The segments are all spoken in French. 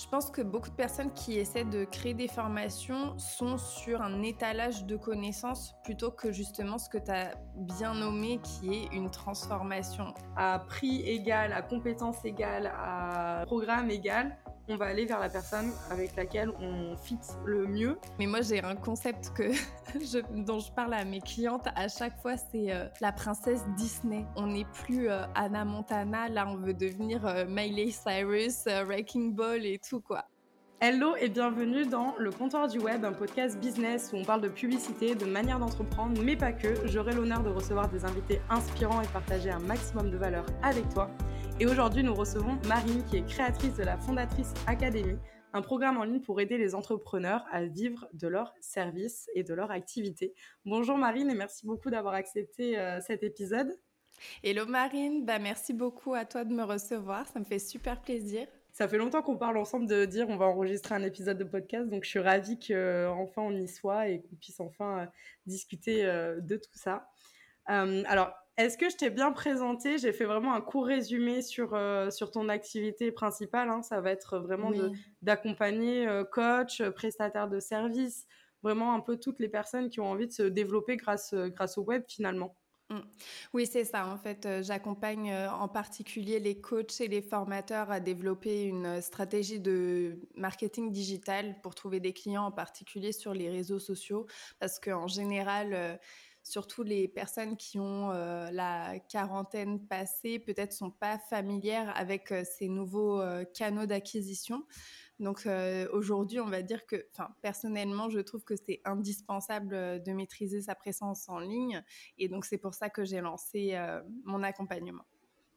Je pense que beaucoup de personnes qui essaient de créer des formations sont sur un étalage de connaissances plutôt que justement ce que tu as bien nommé qui est une transformation. À prix égal, à compétence égale, à programme égal, on va aller vers la personne avec laquelle on fit le mieux. Mais moi, j'ai un concept que je, dont je parle à mes clientes à chaque fois, c'est euh, la princesse Disney. On n'est plus euh, Anna Montana, là, on veut devenir euh, Miley Cyrus, Wrecking Ball et tout, quoi. Hello et bienvenue dans Le Comptoir du Web, un podcast business où on parle de publicité, de manière d'entreprendre, mais pas que. J'aurai l'honneur de recevoir des invités inspirants et partager un maximum de valeur avec toi. Et aujourd'hui, nous recevons Marine, qui est créatrice de la Fondatrice Academy, un programme en ligne pour aider les entrepreneurs à vivre de leurs services et de leur activité. Bonjour Marine et merci beaucoup d'avoir accepté euh, cet épisode. Hello Marine, bah merci beaucoup à toi de me recevoir, ça me fait super plaisir. Ça fait longtemps qu'on parle ensemble de dire on va enregistrer un épisode de podcast, donc je suis ravie qu'enfin on y soit et qu'on puisse enfin euh, discuter euh, de tout ça. alors, est-ce que je t'ai bien présenté? J'ai fait vraiment un court résumé sur euh, sur ton activité principale. Hein. Ça va être vraiment d'accompagner euh, coach, prestataire de services, vraiment un peu toutes les personnes qui ont envie de se développer grâce grâce au web finalement. Mmh. Oui, c'est ça. En fait, euh, j'accompagne en particulier les coachs et les formateurs à développer une stratégie de marketing digital pour trouver des clients, en particulier sur les réseaux sociaux, parce qu'en général, surtout les personnes qui ont euh, la quarantaine passée, peut-être sont pas familières avec euh, ces nouveaux euh, canaux d'acquisition. Donc aujourd'hui, on va dire que, enfin, personnellement, je trouve que c'est indispensable de maîtriser sa présence en ligne, et donc c'est pour ça que j'ai lancé mon accompagnement.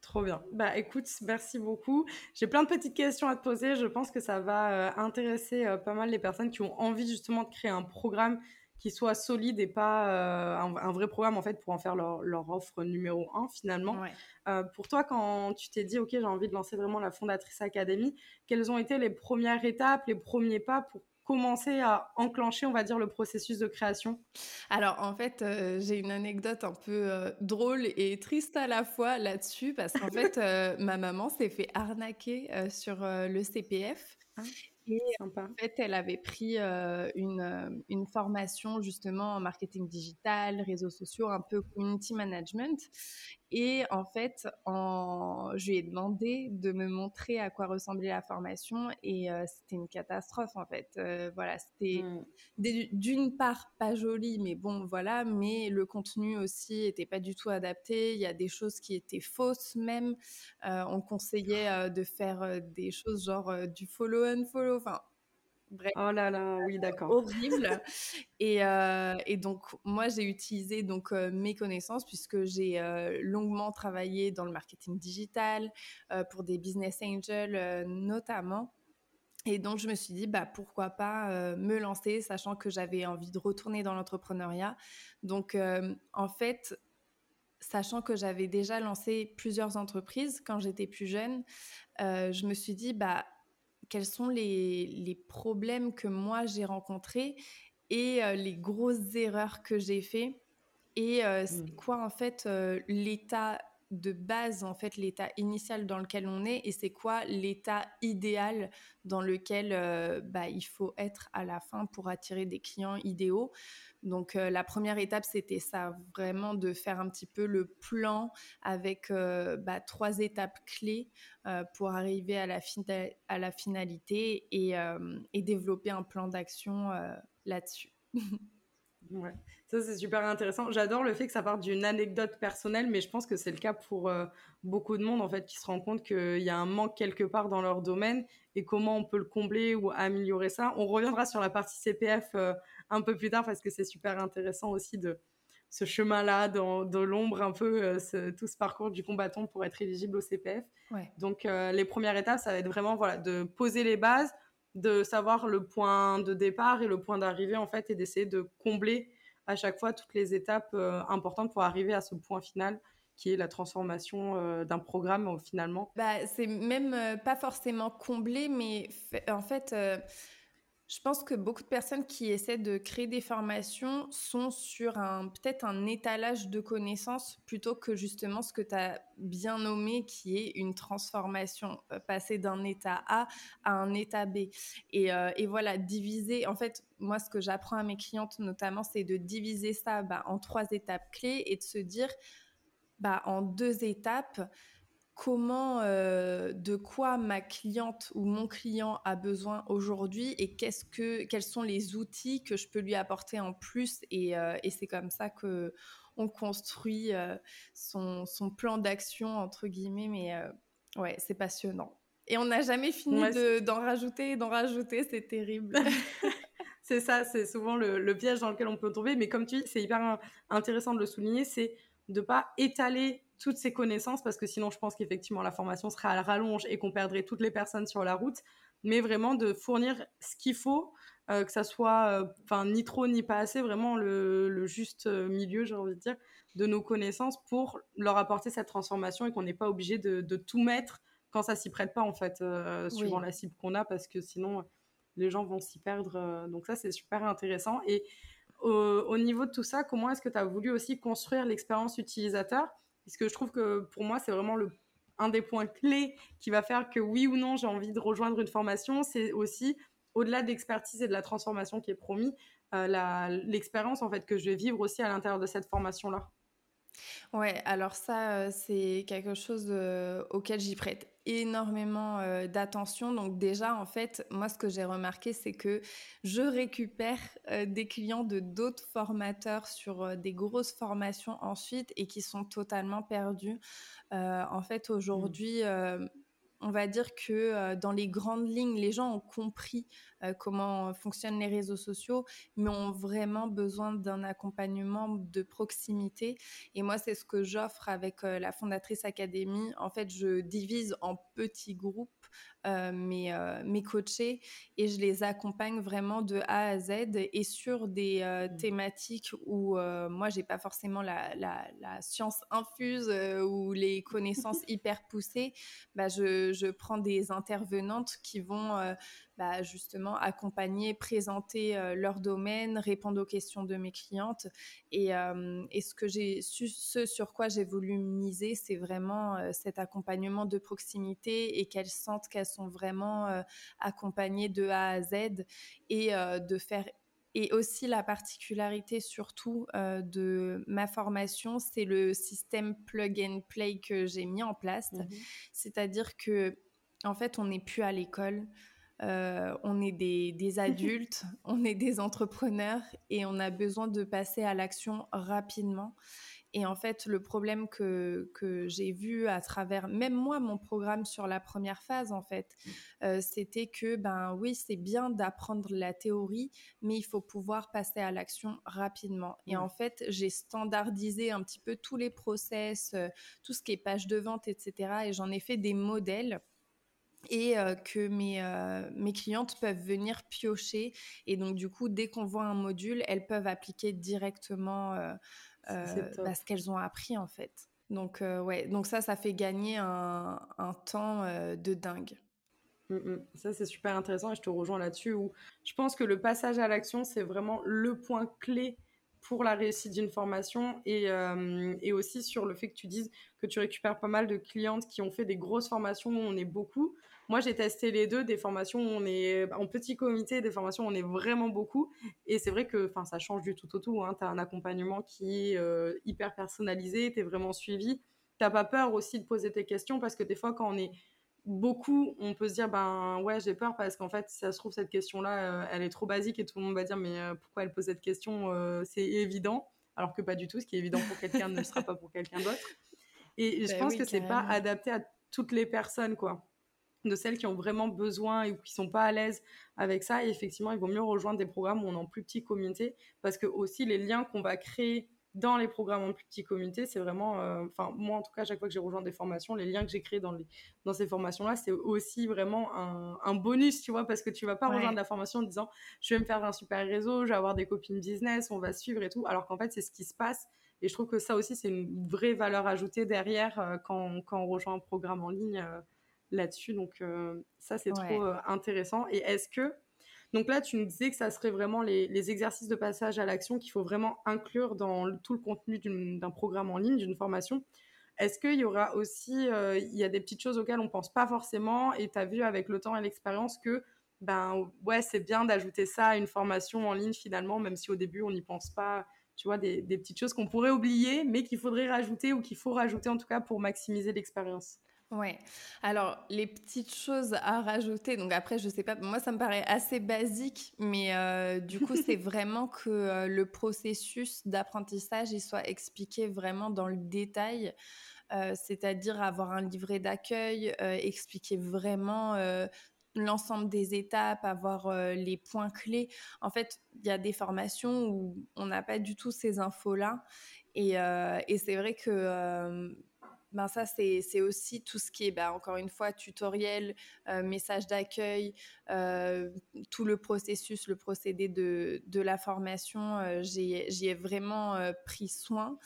Trop bien. Bah écoute, merci beaucoup. J'ai plein de petites questions à te poser. Je pense que ça va intéresser pas mal les personnes qui ont envie justement de créer un programme qui soit solide et pas euh, un, vrai programme en fait pour en faire leur, leur offre numéro un finalement. Euh, pour toi, quand tu t'es dit ok j'ai envie de lancer vraiment la fondatrice académie, quelles ont été les premières étapes, les premiers pas pour commencer à enclencher, on va dire, le processus de création? Alors, en fait, euh, j'ai une anecdote un peu drôle et triste à la fois là-dessus, parce qu'en fait, ma maman s'est fait arnaquer sur le CPF. Ah. Et en fait, elle avait pris euh, une, euh, une, formation justement en marketing digital, réseaux sociaux, un peu community management. Et en fait, en, je lui ai demandé de me montrer à quoi ressemblait la formation et euh, c'était une catastrophe en fait. Euh, voilà, c'était mmh. d'une part pas joli, mais bon voilà, mais le contenu aussi était pas du tout adapté. Il y a des choses qui étaient fausses même. On conseillait de faire des choses genre du follow and follow. Enfin, Bref, oh là là, oui, d'accord. Horrible. et, euh, et, donc, moi, j'ai utilisé donc euh, mes connaissances puisque j'ai euh, longuement travaillé dans le marketing digital pour des business angels notamment. Et donc, je me suis dit, bah, pourquoi pas me lancer, sachant que j'avais envie de retourner dans l'entrepreneuriat. Donc, en fait, sachant que j'avais déjà lancé plusieurs entreprises quand j'étais plus jeune, je me suis dit, bah, quels sont les, problèmes que moi j'ai rencontrés et euh, les grosses erreurs que j'ai fait et euh, c'est mmh. quoi en fait euh, l'état de base, en fait, l'état initial dans lequel on est et c'est quoi l'état idéal dans lequel euh, bah, il faut être à la fin pour attirer des clients idéaux. Donc, euh, la première étape, c'était ça, vraiment de faire un petit peu le plan avec euh, bah, trois étapes clés pour arriver à la, finalité et développer un plan d'action là-dessus. Ouais, ça c'est super intéressant. J'adore le fait que ça parte d'une anecdote personnelle, mais je pense que c'est le cas pour euh, beaucoup de monde en fait qui se rend compte qu'il y a un manque quelque part dans leur domaine et comment on peut le combler ou améliorer ça. On reviendra sur la partie CPF euh, un peu plus tard parce que c'est super intéressant aussi de ce chemin-là dans, dans l'ombre un peu euh, tout ce parcours du combattant pour être éligible au CPF. Ouais. Donc les premières étapes, ça va être vraiment voilà de poser les bases de savoir le point de départ et le point d'arrivée en fait et d'essayer de combler à chaque fois toutes les étapes euh, importantes pour arriver à ce point final qui est la transformation euh, d'un programme euh, finalement. Bah c'est même pas forcément comblé mais en fait Je pense que beaucoup de personnes qui essaient de créer des formations sont sur un peut-être un étalage de connaissances plutôt que justement ce que tu as bien nommé qui est une transformation, euh, passer d'un état A à un état B. Et, euh, et, voilà, diviser, en fait, moi ce que j'apprends à mes clientes notamment, c'est de diviser ça bah, en trois étapes clés et de se dire, bah, en deux étapes, comment, euh, de quoi ma cliente ou mon client a besoin aujourd'hui et qu'est-ce que, quels sont les outils que je peux lui apporter en plus. Et, euh, et c'est comme ça que on construit euh, son, son, plan d'action, entre guillemets. Mais ouais, c'est passionnant. Et on n'a jamais fini d'en rajouter, d'en rajouter, c'est terrible. c'est ça, c'est souvent le, le, piège dans lequel on peut tomber. Mais comme tu dis, c'est hyper intéressant de le souligner, c'est de pas étaler toutes ces connaissances parce que sinon je pense qu'effectivement la formation serait à la rallonge et qu'on perdrait toutes les personnes sur la route, mais vraiment de fournir ce qu'il faut, euh, que ça soit euh, enfin ni trop ni pas assez, vraiment le, juste euh, milieu, j'ai envie de dire, de nos connaissances pour leur apporter cette transformation et qu'on n'est pas obligé de, tout mettre quand ça s'y prête pas en fait, suivant la cible qu'on a parce que sinon les gens vont s'y perdre. donc ça c'est super intéressant. Et au, niveau de tout ça, comment est-ce que tu as voulu aussi construire l'expérience utilisateur? Puisque je trouve que pour moi, c'est vraiment un des points clés qui va faire que oui ou non, j'ai envie de rejoindre une formation. C'est aussi, au-delà de l'expertise et de la transformation qui est promis, euh, l'expérience en fait que je vais vivre aussi à l'intérieur de cette formation-là. Ouais, alors ça, euh, c'est quelque chose auquel j'y prête énormément euh, d'attention. Donc déjà, en fait, moi, ce que j'ai remarqué, c'est que je récupère des clients de d'autres formateurs sur des grosses formations ensuite et qui sont totalement perdus. en fait, mmh. On va dire que euh, dans les grandes lignes, les gens ont compris euh, comment fonctionnent les réseaux sociaux, mais ont vraiment besoin d'un accompagnement de proximité. Et moi, c'est ce que j'offre avec euh, la Fondatrice Académie. En fait, je divise en petits groupes mes, euh, mes, coachés et je les accompagne vraiment de A à Z et sur des euh, mmh. thématiques où moi, j'ai pas forcément la, la, la science infuse ou les connaissances hyper poussées. Bah, je, je, prends des intervenantes qui vont bah, justement accompagner, présenter leur domaine, répondre aux questions de mes clientes. Et, et ce que j'ai ce sur quoi j'ai voulu miser, c'est vraiment cet accompagnement de proximité et qu'elles sentent qu'elles sont vraiment accompagnées de A à Z et de faire et aussi la particularité surtout de ma formation, c'est le système plug and play que j'ai mis en place. Mmh C'est-à-dire que en fait, on n'est plus à l'école. Euh, on est des, adultes, on est des entrepreneurs et on a besoin de passer à l'action rapidement. Et en fait, le problème que, j'ai vu à travers, même moi, mon programme sur la première phase, en fait, euh, c'était que, ben oui, c'est bien d'apprendre la théorie, mais il faut pouvoir passer à l'action rapidement. Et en fait, j'ai standardisé un petit peu tous les process, euh, tout ce qui est page de vente, etc. Et j'en ai fait des modèles et que mes, mes clientes peuvent venir piocher. Et donc, du coup, dès qu'on voit un module, elles peuvent appliquer directement bah, ce qu'elles ont appris, en fait. Donc, ouais, donc ça, ça fait gagner un, un temps de dingue. Mmh. Ça, c'est super intéressant et je te rejoins là-dessus où je pense que le passage à l'action, c'est vraiment le point clé pour la réussite d'une formation et, et, aussi sur le fait que tu dises que tu récupères pas mal de clientes qui ont fait des grosses formations où on est beaucoup. Moi, j'ai testé les deux, des formations où on est en petit comité, des formations où on est vraiment beaucoup. Et c'est vrai que ça change du tout au tout. Hein. Tu as un accompagnement qui est euh, hyper personnalisé, tu es vraiment suivi. Tu n'as pas peur aussi de poser tes questions parce que des fois, quand on est beaucoup, on peut se dire ben ouais j'ai peur parce qu'en fait si ça se trouve cette question là euh, elle est trop basique et tout le monde va dire mais euh, pourquoi elle pose cette question c'est évident alors que pas du tout ce qui est évident pour quelqu'un ne sera pas pour quelqu'un d'autre et je bah pense que c'est pas adapté à toutes les personnes quoi de celles qui ont vraiment besoin et qui sont pas à l'aise avec ça. Et effectivement, il vaut mieux rejoindre des programmes où on est en plus petit communauté parce que aussi les liens qu'on va créer dans les programmes en plus petit communauté, c'est vraiment, euh, enfin moi en tout cas, à chaque fois que j'ai rejoint des formations, les liens que j'ai créés dans, les, dans ces formations-là, c'est aussi vraiment un, bonus, tu vois, parce que tu vas pas rejoindre la formation en disant, je vais me faire un super réseau, je vais avoir des copines business, on va suivre et tout, alors qu'en fait, c'est ce qui se passe. Et je trouve que ça aussi, c'est une vraie valeur ajoutée derrière euh, quand, quand, on rejoint un programme en ligne. Euh, là-dessus. Donc, euh, ça, c'est trop euh, intéressant. Et est-ce que Donc là, tu nous disais que ça serait vraiment les, exercices de passage à l'action qu'il faut vraiment inclure dans tout le contenu d'un programme en ligne, d'une formation. Est-ce qu'il y aura aussi, euh, il y a des petites choses auxquelles on pense pas forcément et tu as vu avec le temps et l'expérience que ben ouais, c'est bien d'ajouter ça à une formation en ligne finalement, même si au début on n'y pense pas, tu vois, des, des petites choses qu'on pourrait oublier, mais qu'il faudrait rajouter ou qu'il faut rajouter en tout cas pour maximiser l'expérience? Ouais. Alors, les petites choses à rajouter, donc après, je sais pas, moi, ça me paraît assez basique, mais euh, du coup, c'est vraiment que euh, le processus d'apprentissage, il soit expliqué vraiment dans le détail, euh, c'est-à-dire avoir un livret d'accueil, expliquer vraiment l'ensemble des étapes, avoir les points clés. En fait, il y a des formations où on n'a pas du tout ces infos-là. Et, et c'est vrai que ben ça, c'est aussi tout ce qui est, ben, encore une fois, tutoriel, euh, message d'accueil, euh, tout le processus, le procédé de, de la formation, euh, j'y ai vraiment pris soin.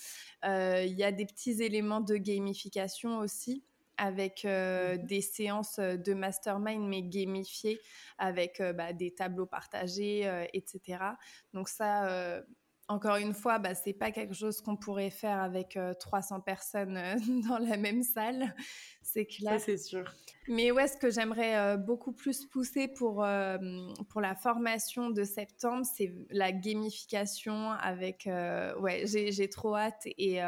Il y a des petits éléments de gamification aussi avec mmh des séances de mastermind mais gamifiées avec bah, des tableaux partagés, etc. Donc ça, encore une fois, bah, c'est pas quelque chose qu'on pourrait faire avec 300 personnes dans la même salle, c'est clair. Ça, c'est sûr. Mais ouais, ce que j'aimerais beaucoup plus pousser pour, pour la formation de septembre, c'est la gamification avec... ouais, j'ai trop hâte et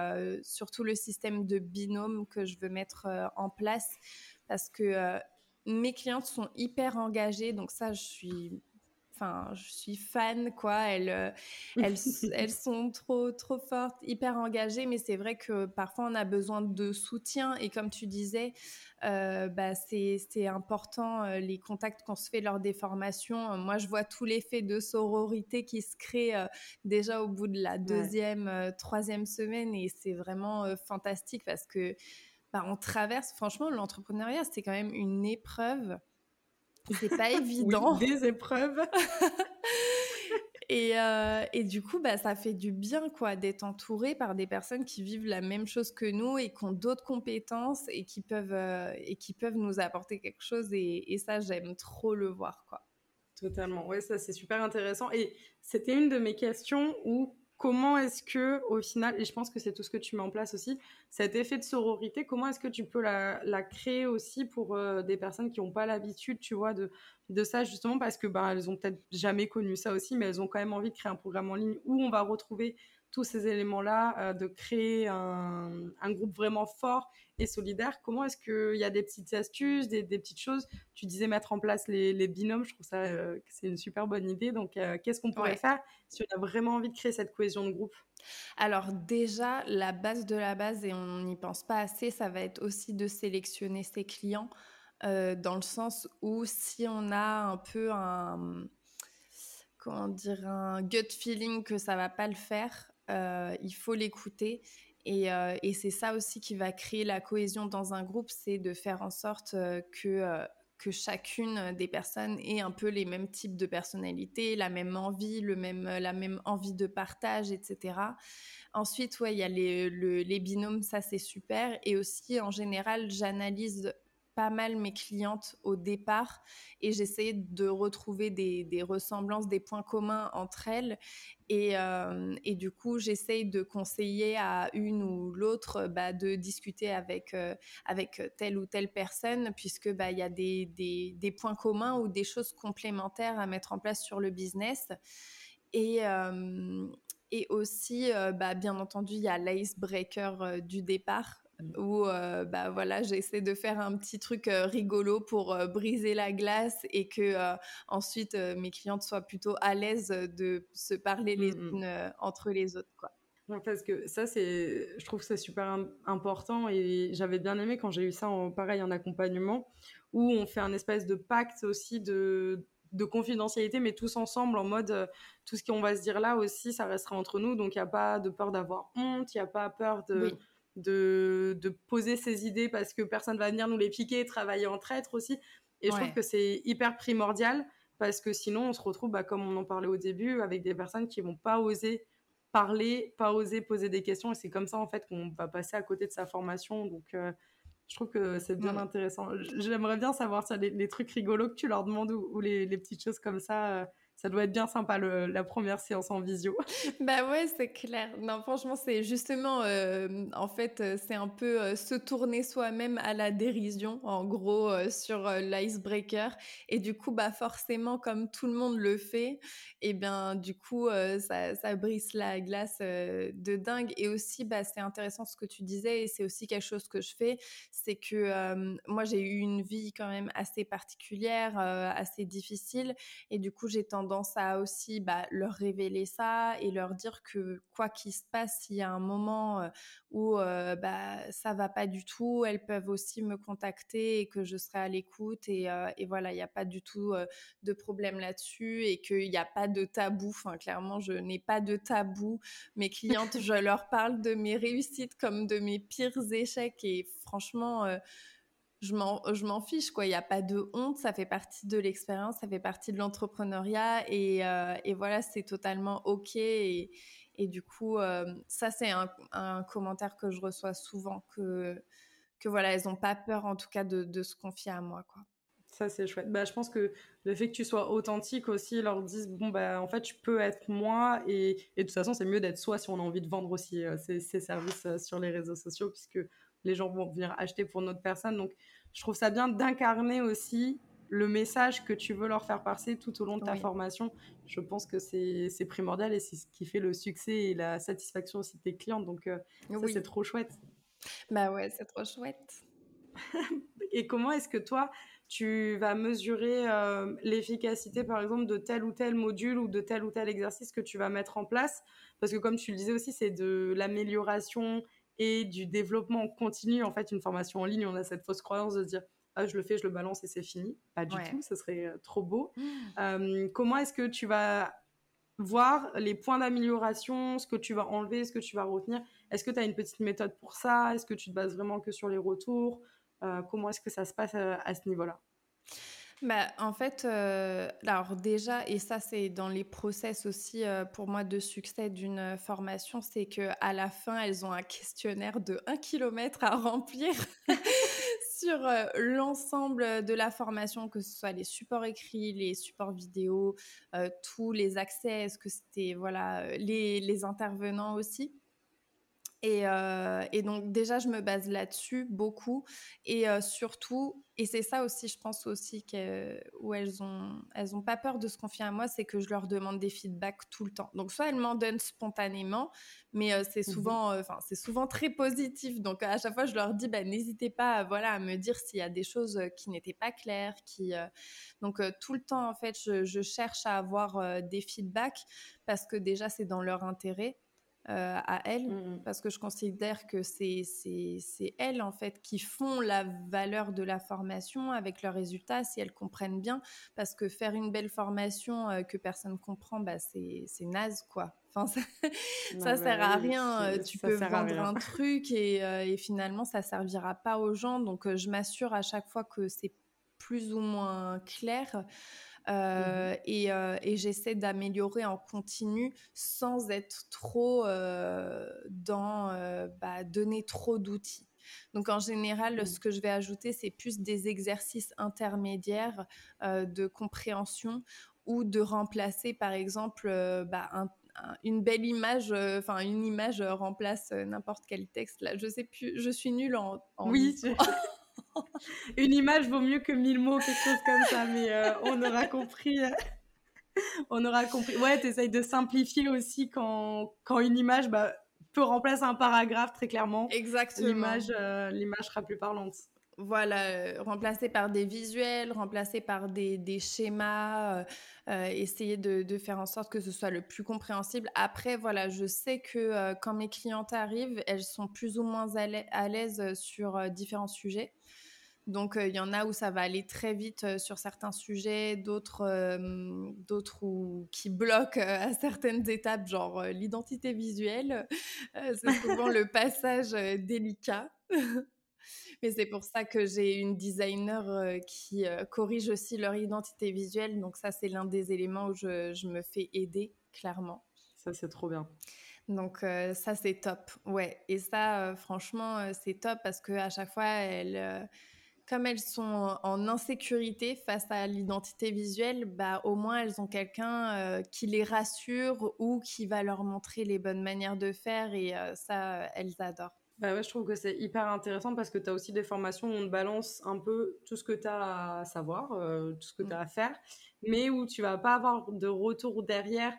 surtout le système de binôme que je veux mettre en place parce que mes clientes sont hyper engagées, donc ça, je suis enfin, je suis fan, quoi. Elles, euh, elles, elles sont trop, trop fortes, hyper engagées, mais c'est vrai que parfois on a besoin de soutien. Et comme tu disais, euh, bah, c'est important euh, les contacts qu'on se fait lors des formations. Moi, je vois tout l'effet de sororité qui se crée déjà au bout de la deuxième, troisième semaine, et c'est vraiment fantastique parce que bah, on traverse. Franchement, l'entrepreneuriat, c'est quand même une épreuve c'est pas évident. des épreuves. et, euh, et, du coup, bah, ça fait du bien quoi d'être entouré par des personnes qui vivent la même chose que nous et qui ont d'autres compétences et qui peuvent, euh, et qui peuvent nous apporter quelque chose. Et, et ça, j'aime trop le voir. quoi. Totalement. Ouais, ça, c'est super intéressant. Et c'était une de mes questions où comment est-ce que, au final, et je pense que c'est tout ce que tu mets en place aussi, cet effet de sororité, comment est-ce que tu peux la, créer aussi pour euh, des personnes qui n'ont pas l'habitude, tu vois, de, de ça, justement, parce que ben, elles ont peut-être jamais connu ça aussi, mais elles ont quand même envie de créer un programme en ligne où on va retrouver tous ces éléments-là, euh, de créer un, groupe vraiment fort et solidaire. Comment est-ce qu'il y a des petites astuces, des, petites choses? Tu disais mettre en place les, binômes, je trouve ça euh, c'est une super bonne idée. Donc, euh, qu'est-ce qu'on pourrait faire si on a vraiment envie de créer cette cohésion de groupe? Alors déjà, la base de la base, et on n'y pense pas assez, ça va être aussi de sélectionner ses clients, dans le sens où si on a un peu un, comment dire, un gut feeling que ça va pas le faire, il faut l'écouter. Euh, et, c'est ça aussi qui va créer la cohésion dans un groupe, c'est de faire en sorte euh, que, que chacune des personnes ait un peu les mêmes types de personnalités, la même envie, le même, la même envie de partage, etc. Ensuite, ouais, il y a les, les binômes, ça c'est super. Et aussi, en général, j'analyse pas mal mes clientes au départ et j'essaie de retrouver des, ressemblances, des points communs entre elles. Et, euh, du coup, j'essaie de conseiller à une ou l'autre bah, de discuter avec, euh, avec telle ou telle personne, puisque bah, il y a des, des, points communs ou des choses complémentaires à mettre en place sur le business. Et, euh, et aussi, bah, bien entendu, il y a l'icebreaker du départ Mmh. où euh, bah voilà j'essaie de faire un petit truc euh, rigolo pour euh, briser la glace et que ensuite mes clientes soient plutôt à l'aise de se parler les mmh, mmh. unes entre les autres quoi. parce que ça c'est je trouve que c'est super important et j'avais bien aimé quand j'ai eu ça en pareil en accompagnement où on fait un espèce de pacte aussi de de confidentialité, mais tous ensemble en mode tout ce qu'on va se dire là aussi, ça restera entre nous. Donc il n'y a pas de peur d'avoir honte, il n'y a pas peur de, de, de, poser ses idées parce que personne va venir nous les piquer, travailler en traître aussi. Et je trouve que c'est hyper primordial parce que sinon on se retrouve, bah, comme on en parlait au début, avec des personnes qui vont pas oser parler, pas oser poser des questions. Et c'est comme ça en fait qu'on va passer à côté de sa formation. Donc euh, Je trouve que c'est bien intéressant. J'aimerais bien savoir ça, les, trucs rigolos que tu leur demandes ou, les, les, petites choses comme ça ça doit être bien sympa la première séance en visio. bah ouais, c'est clair. Non, franchement, c'est justement, euh, en fait, euh, c'est un peu euh, se tourner soi-même à la dérision, en gros, sur l'icebreaker. Et du coup, bah forcément, comme tout le monde le fait, et eh bien, du coup, ça, ça, brise la glace de dingue. Et aussi, bah, c'est intéressant ce que tu disais, et c'est aussi quelque chose que je fais, c'est que moi, j'ai eu une vie quand même assez particulière, assez difficile, et du coup, j'ai tendance tendance à aussi bah, leur révéler ça et leur dire que quoi qu'il se passe, s'il y a un moment euh, où euh, bah, ça va pas du tout, elles peuvent aussi me contacter et que je serai à l'écoute. Et, euh, et, voilà, il n'y a pas du tout de problème là-dessus et qu'il n'y a pas de tabou. Enfin, clairement, je n'ai pas de tabou. Mes clientes, je leur parle de mes réussites comme de mes pires échecs et franchement je m'en fiche quoi. Il n'y a pas de honte ça fait partie de l'expérience ça fait partie de l'entrepreneuriat et, euh, voilà c'est totalement ok et, du coup euh, ça c'est un, commentaire que je reçois souvent que voilà elles n'ont pas peur en tout cas de, se confier à moi quoi. Ça c'est chouette. Bah je pense que le fait que tu sois authentique aussi leur disent bon bah en fait je peux être moi et, de toute façon c'est mieux d'être soi si on a envie de vendre aussi euh, ces, services sur les réseaux sociaux puisque les gens vont venir acheter pour notre personne. Donc, je trouve ça bien d'incarner aussi le message que tu veux leur faire passer tout au long de ta formation. Je pense que c'est primordial et c'est ce qui fait le succès et la satisfaction aussi de tes clients. Donc, euh, ça, c'est trop chouette. Bah ouais, c'est trop chouette. et comment est-ce que toi, tu vas mesurer euh, l'efficacité, par exemple, de tel ou tel module ou de tel ou tel exercice que tu vas mettre en place? Parce que comme tu le disais aussi, c'est de l'amélioration et du développement continu. En fait, une formation en ligne, on a cette fausse croyance de se dire ah, je le fais, je le balance et c'est fini. Pas du tout, ce serait euh, trop beau. Mmh. Euh, comment est-ce que tu vas voir les points d'amélioration, ce que tu vas enlever, ce que tu vas retenir? Est-ce que tu as une petite méthode pour ça? Est-ce que tu te bases vraiment que sur les retours? Euh, Comment est-ce que ça se passe à ce niveau-là? Bah, en fait, euh, alors déjà, et ça c'est dans les process aussi euh, pour moi de succès d'une formation, c'est que la fin, elles ont un questionnaire de 1 km à remplir sur euh, l'ensemble de la formation, que ce soit les supports écrits, les supports vidéo, tous les accès, est-ce que c'était voilà les intervenants aussi. Et, euh, et, donc déjà, je me base là-dessus beaucoup. Et euh, surtout, et c'est ça aussi, je pense aussi que, où elles ont, elles ont pas peur de se confier à moi, c'est que je leur demande des feedbacks tout le temps. Donc soit elles m'en donnent spontanément, mais euh, c'est mmh souvent, enfin c'est souvent très positif. Donc à chaque fois, je leur dis, bah, n'hésitez pas, voilà, à me dire s'il y a des choses qui n'étaient pas claires, qui, donc tout le temps en fait, je, je cherche à avoir des feedbacks parce que déjà c'est dans leur intérêt. Euh, à elles, mmh, mmh. parce que je considère que c'est elles, en fait, qui font la valeur de la formation avec leurs résultats, si elles comprennent bien, parce que faire une belle formation euh, que personne comprend, bah, c'est naze, quoi. Enfin, ça, ça sert à rien. Euh, tu peux vendre un truc et, et, finalement, ça servira pas aux gens. Donc, je m'assure à chaque fois que c'est plus ou moins clair. Euh, mmh euh, et, j'essaie d'améliorer en continu sans être trop euh, dans bah, donner trop d'outils. Donc en général, mmh. ce que je vais ajouter, c'est plus des exercices intermédiaires de compréhension ou de remplacer, par exemple, bah, une belle image, enfin une image remplace n'importe quel texte. Là, je sais plus, je suis nulle en. en oui. Une image vaut mieux que mille mots, quelque chose comme ça, mais euh, on aura compris. Euh, on aura compris. Ouais, tu essayes de simplifier aussi quand, quand une image bah, peut remplacer un paragraphe, très clairement. Exactement. L'image, euh, l'image sera plus parlante. Voilà, remplacer par des visuels, remplacer par des, des schémas, essayer de, de, faire en sorte que ce soit le plus compréhensible. Après, voilà, je sais que quand mes clientes arrivent, elles sont plus ou moins à l'aise sur différents sujets. Donc, il y en a où ça va aller très vite sur certains sujets, d'autres d'autres qui bloquent à certaines étapes, genre l'identité visuelle. c'est souvent le passage délicat. Mais c'est pour ça que j'ai une designer qui corrige aussi leur identité visuelle. Donc ça, c'est l'un des éléments où je, je me fais aider, clairement. Ça, c'est trop bien. Donc ça c'est top, ouais. Et ça franchement c'est top parce que à chaque fois elles, comme elles sont en insécurité face à l'identité visuelle, bah au moins elles ont quelqu'un qui les rassure ou qui va leur montrer les bonnes manières de faire et ça elles adorent. Bah ouais, je trouve que c'est hyper intéressant parce que tu as aussi des formations où on te balance un peu tout ce que tu as à savoir, tout ce que tu as à faire, mais où tu vas pas avoir de retour derrière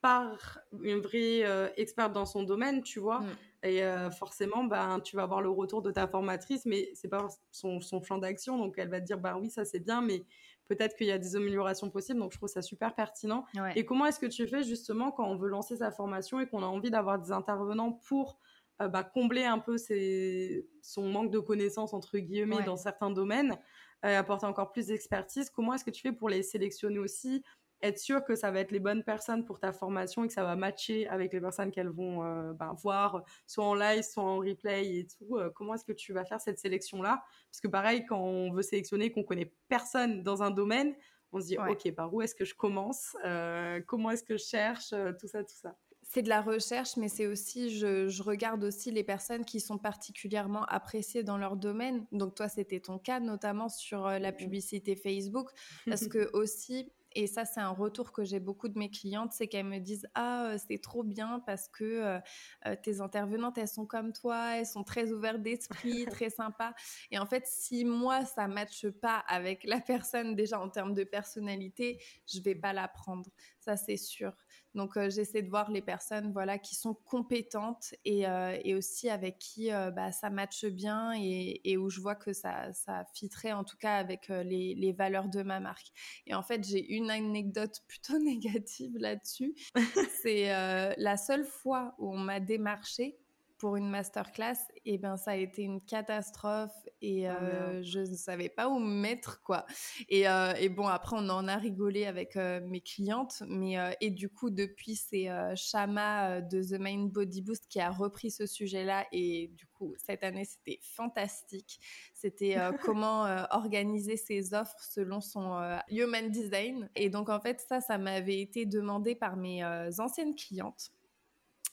par une vraie euh, experte dans son domaine, tu vois. Mm. Et euh, forcément, ben, tu vas avoir le retour de ta formatrice, mais c'est pas son, son champ d'action. Donc, elle va te dire, bah oui, ça c'est bien, mais peut-être qu'il y a des améliorations possibles. Donc, je trouve ça super pertinent. Et comment est-ce que tu fais justement quand on veut lancer sa formation et qu'on a envie d'avoir des intervenants pour euh, bah, combler un peu ses, son manque de connaissances, entre guillemets, dans certains domaines, apporter encore plus d'expertise? Comment est-ce que tu fais pour les sélectionner aussi être sûr que ça va être les bonnes personnes pour ta formation et que ça va matcher avec les personnes qu'elles vont euh, ben, voir, soit en live, soit en replay et tout. Euh, comment est-ce que tu vas faire cette sélection-là? Parce que pareil, quand on veut sélectionner, qu'on connaît personne dans un domaine, on se dit, OK, par où est-ce que je commence? Euh, Comment est-ce que je cherche Tout ça, tout ça. C'est de la recherche, mais c'est aussi, je, je, regarde aussi les personnes qui sont particulièrement appréciées dans leur domaine. Donc toi, c'était ton cas, notamment sur la publicité Facebook, parce que aussi, et ça, c'est un retour que j'ai beaucoup de mes clientes, c'est qu'elles me disent Ah, euh, c'est trop bien parce que euh, euh, tes intervenantes, elles sont comme toi, elles sont très ouvertes d'esprit, très sympas. Et en fait, si moi, ça ne matche pas avec la personne déjà en termes de personnalité, je vais pas la prendre. Ça, c'est sûr. Donc, euh, j'essaie de voir les personnes voilà, qui sont compétentes et, euh, et aussi avec qui euh, bah, ça matche bien et, et, où je vois que ça, ça fitterait en tout cas avec les, les, valeurs de ma marque. Et en fait, j'ai une anecdote plutôt négative là-dessus. C'est la seule fois où on m'a démarché pour une masterclass, et eh ben ça a été une catastrophe et oh, euh, je ne savais pas où me mettre quoi. Et, euh, et, bon après on en a rigolé avec euh, mes clientes, mais et du coup depuis c'est Shama de The Mind Body Boost qui a repris ce sujet-là et du coup cette année c'était fantastique. C'était comment organiser ses offres selon son human design et donc en fait ça ça m'avait été demandé par mes anciennes clientes.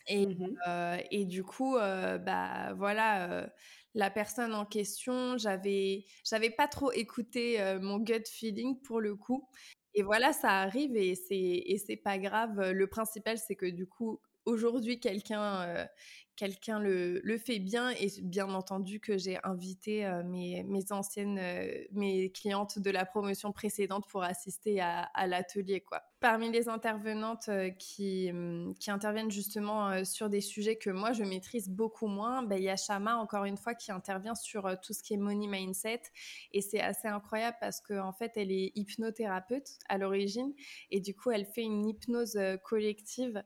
Et, mmh euh, et du coup, euh, bah voilà, euh, la personne en question, j'avais, j'avais pas trop écouté mon gut feeling pour le coup. Et voilà, ça arrive et c'est, et c'est pas grave. Le principal, c'est que du coup, aujourd'hui, quelqu'un, quelqu'un le, fait bien et bien entendu que j'ai invité euh, mes, anciennes euh, mes clientes de la promotion précédente pour assister à, l'atelier. Parmi les intervenantes euh, qui, hum, qui interviennent justement sur des sujets que moi je maîtrise beaucoup moins, ben, il y a Shama encore une fois qui intervient sur tout ce qui est money mindset et c'est assez incroyable parce qu'en en fait elle est hypnothérapeute à l'origine et du coup elle fait une hypnose collective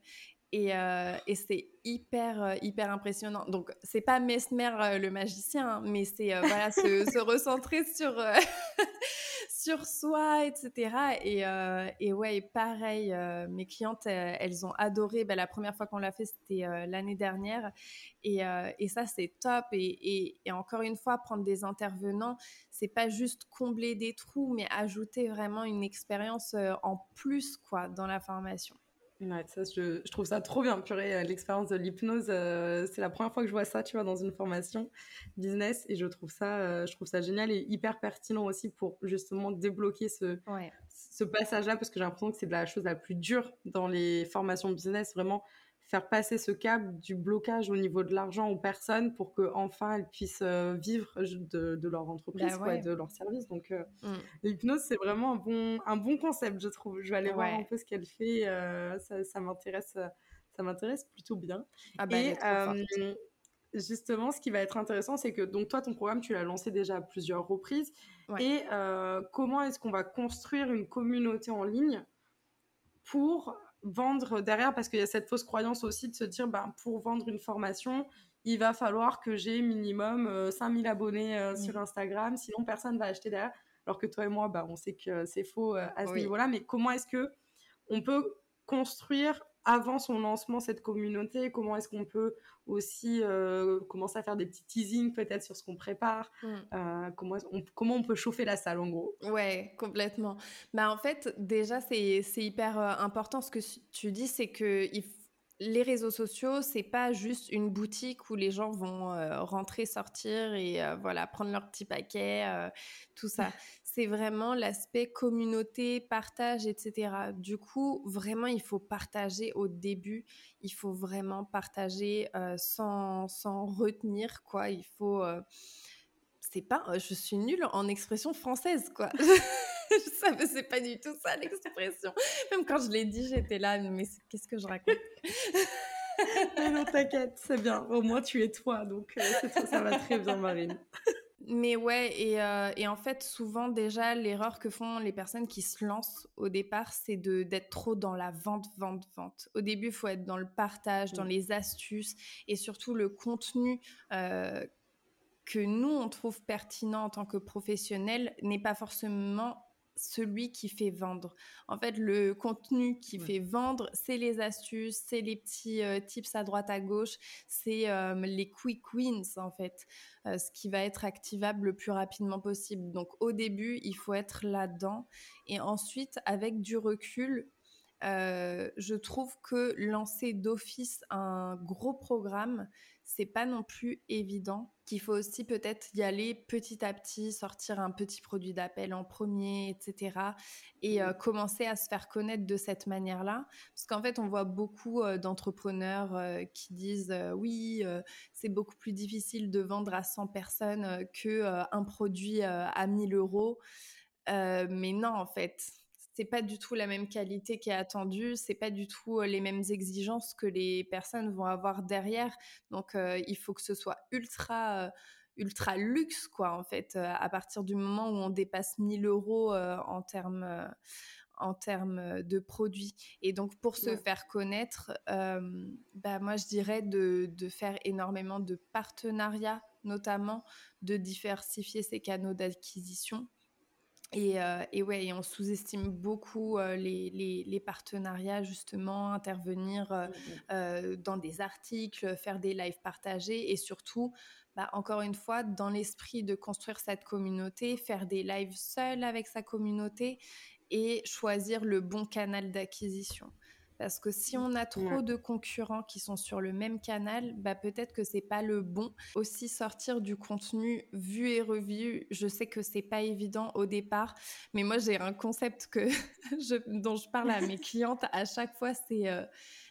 et, euh, et c'est hyper, euh, hyper impressionnant. Donc, c'est pas Mesmer euh, le magicien, hein, mais c'est voilà, se, se, recentrer sur, sur soi, etc. Et, et ouais, pareil, mes clientes, elles ont adoré. Bah, la première fois qu'on l'a fait, c'était l'année dernière. Et, et ça, c'est top. Et, et, encore une fois, prendre des intervenants, c'est pas juste combler des trous, mais ajouter vraiment une expérience en plus quoi, dans la formation. Ouais, ça, je, je, trouve ça trop bien, purée, euh, l'expérience de l'hypnose. Euh, c'est la première fois que je vois ça, tu vois, dans une formation business, et je trouve ça, euh, je trouve ça génial et hyper pertinent aussi pour justement débloquer ce, ce passage-là, parce que j'ai l'impression que c'est la chose la plus dure dans les formations business, vraiment faire passer ce cap du blocage au niveau de l'argent aux personnes pour que enfin elles puissent euh, vivre de, leur entreprise bah et de leur service. Donc euh, mm. l'hypnose c'est vraiment un bon un bon concept je trouve. Je vais aller voir un peu ce qu'elle fait. Euh, ça, m'intéresse ça m'intéresse plutôt bien. Ah bah, et justement ce qui va être intéressant c'est que donc toi ton programme tu l'as lancé déjà à plusieurs reprises et comment est-ce qu'on va construire une communauté en ligne pour vendre derrière, parce qu'il y a cette fausse croyance aussi de se dire, ben, pour vendre une formation, il va falloir que j'ai minimum 5000 euh, abonnés euh, sur Instagram, sinon personne va acheter derrière. Alors que toi et moi, bah, on sait que c'est faux euh, à ce niveau-là. Mais comment est-ce que on peut construire avant son lancement cette communauté Comment est-ce qu'on peut aussi euh, commencer à faire des petits teasings peut-être sur ce qu'on prépare mm. euh, comment, on, comment on peut chauffer la salle en gros Ouais, complètement. Bah, en fait, déjà, c'est hyper euh, important ce que tu dis, c'est que il les réseaux sociaux, c'est pas juste une boutique où les gens vont euh, rentrer, sortir et euh, voilà prendre leur petit paquet, euh, tout ça. c'est vraiment l'aspect communauté, partage, etc. Du coup, vraiment, il faut partager au début. Il faut vraiment partager sans, sans retenir quoi. Il faut c'est pas, je suis nulle en expression française, quoi. je savais, c'est pas du tout ça l'expression. Même quand je l'ai dit, j'étais là, mais qu'est-ce que je raconte? Non, t'inquiète, c'est bien. Au moins, tu es toi, donc euh, ça, va très bien, Marine. Mais ouais, et, euh, et, en fait, souvent déjà, l'erreur que font les personnes qui se lancent au départ, c'est d'être trop dans la vente, vente, vente. Au début, il faut être dans le partage, dans mm. les astuces et surtout le contenu euh, que nous, on trouve pertinent en tant que professionnel n'est pas forcément celui qui fait vendre. En fait, le contenu qui fait vendre, c'est les astuces, c'est les petits euh, tips à droite à gauche, c'est euh, les quick wins en fait, euh, ce qui va être activable le plus rapidement possible. Donc au début, il faut être là-dedans et ensuite, avec du recul, je trouve que lancer d'office un gros programme, c'est pas non plus évident. Qu'il faut aussi peut-être y aller petit à petit, sortir un petit produit d'appel en premier, etc. Et euh, commencer à se faire connaître de cette manière-là. Parce qu'en fait, on voit beaucoup euh, d'entrepreneurs euh, qui disent oui, c'est beaucoup plus difficile de vendre à 100 personnes qu'un un produit à 1000 euros. mais non, en fait, c'est pas du tout la même qualité qui est attendue, c'est pas du tout euh, les mêmes exigences que les personnes vont avoir derrière. Donc euh, il faut que ce soit ultra euh, ultra luxe quoi en fait à partir du moment où on dépasse 1000 euros en termes en termes de produits. Et donc, pour se faire connaître, bah, moi, je dirais de, de, faire énormément de partenariats, notamment de diversifier ses canaux d'acquisition. Et, euh, et, ouais, on sous-estime beaucoup euh, les, les, les, partenariats, justement, intervenir euh, mmh, mmh. dans des articles, faire des lives partagés et surtout, bah, encore une fois, dans l'esprit de construire cette communauté, faire des lives seuls avec sa communauté et choisir le bon canal d'acquisition. Parce que si on a trop de concurrents qui sont sur le même canal, bah peut-être que c'est pas le bon. Aussi sortir du contenu vu et revu, je sais que c'est pas évident au départ, mais moi j'ai un concept que je, dont je parle à mes clientes à chaque fois, c'est euh,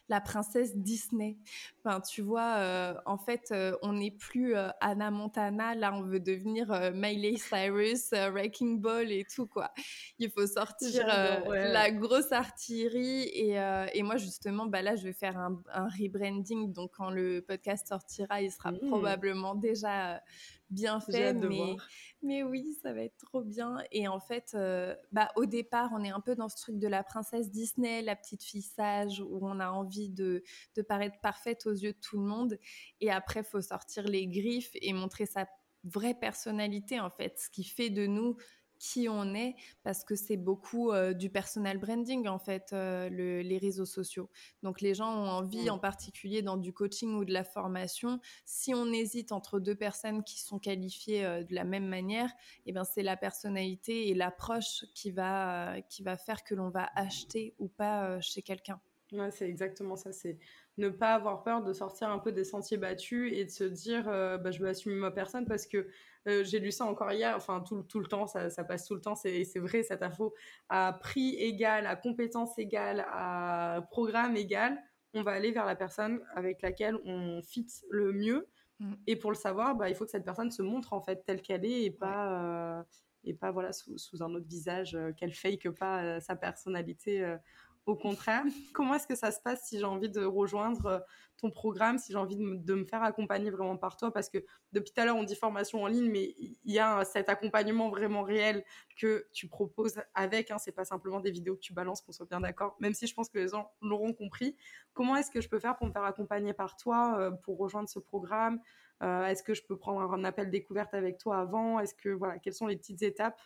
la princesse Disney. Enfin, tu vois, euh, en fait, euh, on n'est plus euh, Anna Montana, là, on veut devenir Miley Cyrus, Wrecking Ball et tout, quoi. Il faut sortir la grosse artillerie. Et, et, moi, justement, bah, là, je vais faire un, rebranding. Donc, quand le podcast sortira, il sera mmh. probablement déjà bien fait. Mais, mais oui, ça va être trop bien. Et en fait, euh, bah, au départ, on est un peu dans ce truc de la princesse Disney, la petite fille sage, où on a envie de, de paraître parfaite aux yeux de tout le monde. Et après, il faut sortir les griffes et montrer sa vraie personnalité, en fait, ce qui fait de nous qui on est parce que c'est beaucoup euh, du personal branding en fait euh, les réseaux sociaux. Donc les gens ont envie en particulier dans du coaching ou de la formation, si on hésite entre deux personnes qui sont qualifiées euh, de la même manière, et eh ben c'est la personnalité et l'approche qui va qui va faire que l'on va acheter ou pas chez quelqu'un. Ouais, c'est exactement ça, c'est ne pas avoir peur de sortir un peu des sentiers battus et de se dire bah, je veux assumer ma personne parce que euh, j'ai lu ça encore hier, enfin tout, tout le temps, ça, ça, passe tout le temps, c'est vrai cette info. À prix égal, à compétence égale, à programme égal, on va aller vers la personne avec laquelle on fit le mieux. Mm. Et pour le savoir, bah, il faut que cette personne se montre en fait telle qu'elle est et pas, euh, et pas voilà, sous, sous, un autre visage, euh, qu'elle fake pas sa personnalité au contraire, comment est-ce que ça se passe si j'ai envie de rejoindre euh, ton programme, si j'ai envie de me, faire accompagner vraiment par toi? Parce que depuis tout à l'heure, on dit formation en ligne, mais il y a cet accompagnement vraiment réel que tu proposes avec. Hein, c'est pas simplement des vidéos que tu balances, qu'on soit bien d'accord. Même si je pense que les gens l'auront compris. Comment est-ce que je peux faire pour me faire accompagner par toi, euh, pour rejoindre ce programme? Euh, Est-ce que je peux prendre un appel découverte avec toi avant? Est-ce que voilà, quelles sont les petites étapes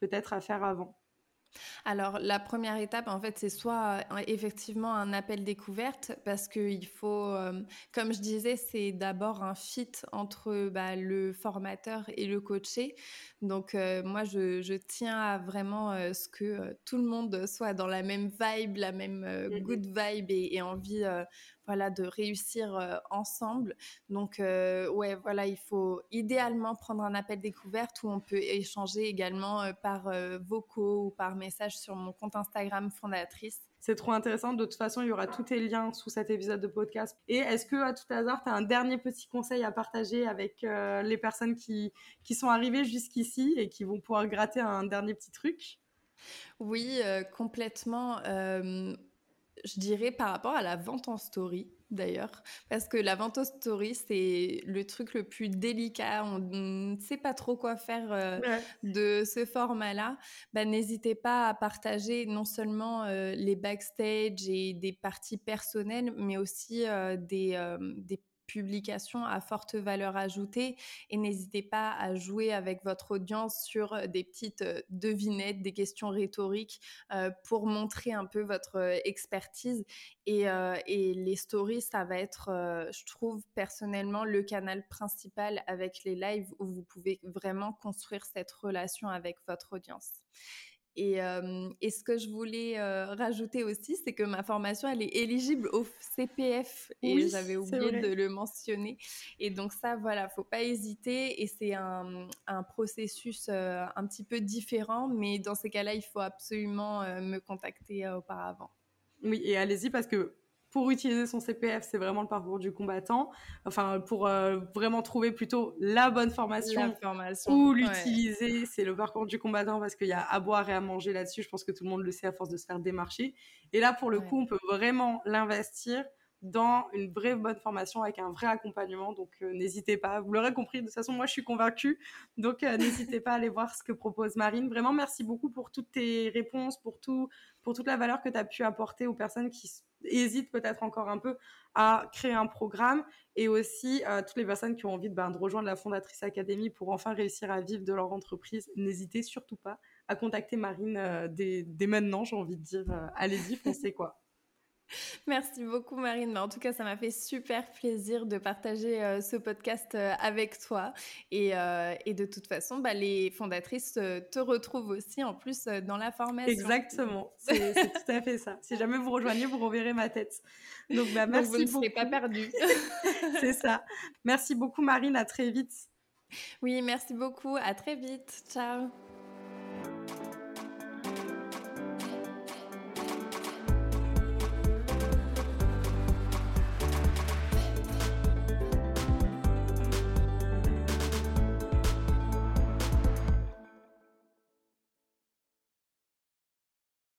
peut-être à faire avant? Alors, la première étape, en fait, c'est soit euh, effectivement un appel découverte, parce qu'il faut, euh, comme je disais, c'est d'abord un fit entre bah, le formateur et le coaché. Donc, euh, moi, je, tiens à vraiment ce que tout le monde soit dans la même vibe, la même mmh good vibe et, et envie voilà, de réussir euh, ensemble. Donc, euh, ouais, voilà, il faut idéalement prendre un appel découverte où on peut échanger également euh, par vocaux ou par message sur mon compte Instagram fondatrice. C'est trop intéressant. De toute façon, il y aura tous tes liens sous cet épisode de podcast. Et est-ce que, à tout hasard, tu as un dernier petit conseil à partager avec les personnes qui, qui sont arrivées jusqu'ici et qui vont pouvoir gratter un dernier petit truc? Oui, complètement je dirais par rapport à la vente en story d'ailleurs, parce que la vente en story, c'est le truc le plus délicat, on ne sait pas trop quoi faire euh, de ce format-là, bah, n'hésitez pas à partager non seulement euh, les backstage et des parties personnelles, mais aussi euh, des, des publications à forte valeur ajoutée et n'hésitez pas à jouer avec votre audience sur euh, des petites euh, devinettes, des questions rhétoriques euh, pour montrer un peu votre expertise. Et, et, les stories, ça va être, je trouve personnellement, le canal principal avec les lives où vous pouvez vraiment construire cette relation avec votre audience. Et, et, ce que je voulais rajouter aussi, c'est que ma formation, elle est éligible au CPF et j'avais oublié de le mentionner. Et donc ça, voilà, faut pas hésiter. Et c'est un, un, processus un petit peu différent, mais dans ces cas-là, il faut absolument me contacter auparavant. Oui, et allez-y parce que pour utiliser son CPF, c'est vraiment le parcours du combattant. Enfin, pour euh, vraiment trouver plutôt la bonne formation, ou l'utiliser, c'est le parcours du combattant parce qu'il y a à boire et à manger là-dessus. Je pense que tout le monde le sait à force de se faire démarcher. Et là, pour le coup, on peut vraiment l'investir dans une vraie bonne formation avec un vrai accompagnement. Donc euh, n'hésitez pas, vous l'aurez compris, de toute façon moi je suis convaincue, donc euh, n'hésitez pas à aller voir ce que propose Marine. Vraiment merci beaucoup pour toutes tes réponses, pour, tout, pour toute la valeur que tu as pu apporter aux personnes qui hésitent peut-être encore un peu à créer un programme et aussi à toutes les personnes qui ont envie de, ben, de rejoindre la Fondatrice Académie pour enfin réussir à vivre de leur entreprise. N'hésitez surtout pas à contacter Marine euh, dès, dès, maintenant, j'ai envie de dire, allez-y, foncez quoi. Merci beaucoup Marine. En tout cas, ça m'a fait super plaisir de partager euh, ce podcast euh, avec toi. Et, euh, et, de toute façon, bah, les fondatrices te retrouvent aussi en plus dans la formation. Exactement, c'est tout à fait ça. Si jamais vous rejoignez, vous reverrez ma tête. Donc, bah, merci Donc vous ne serez pas perdu. c'est ça. Merci beaucoup Marine, à très vite. Oui, merci beaucoup. À très vite. Ciao.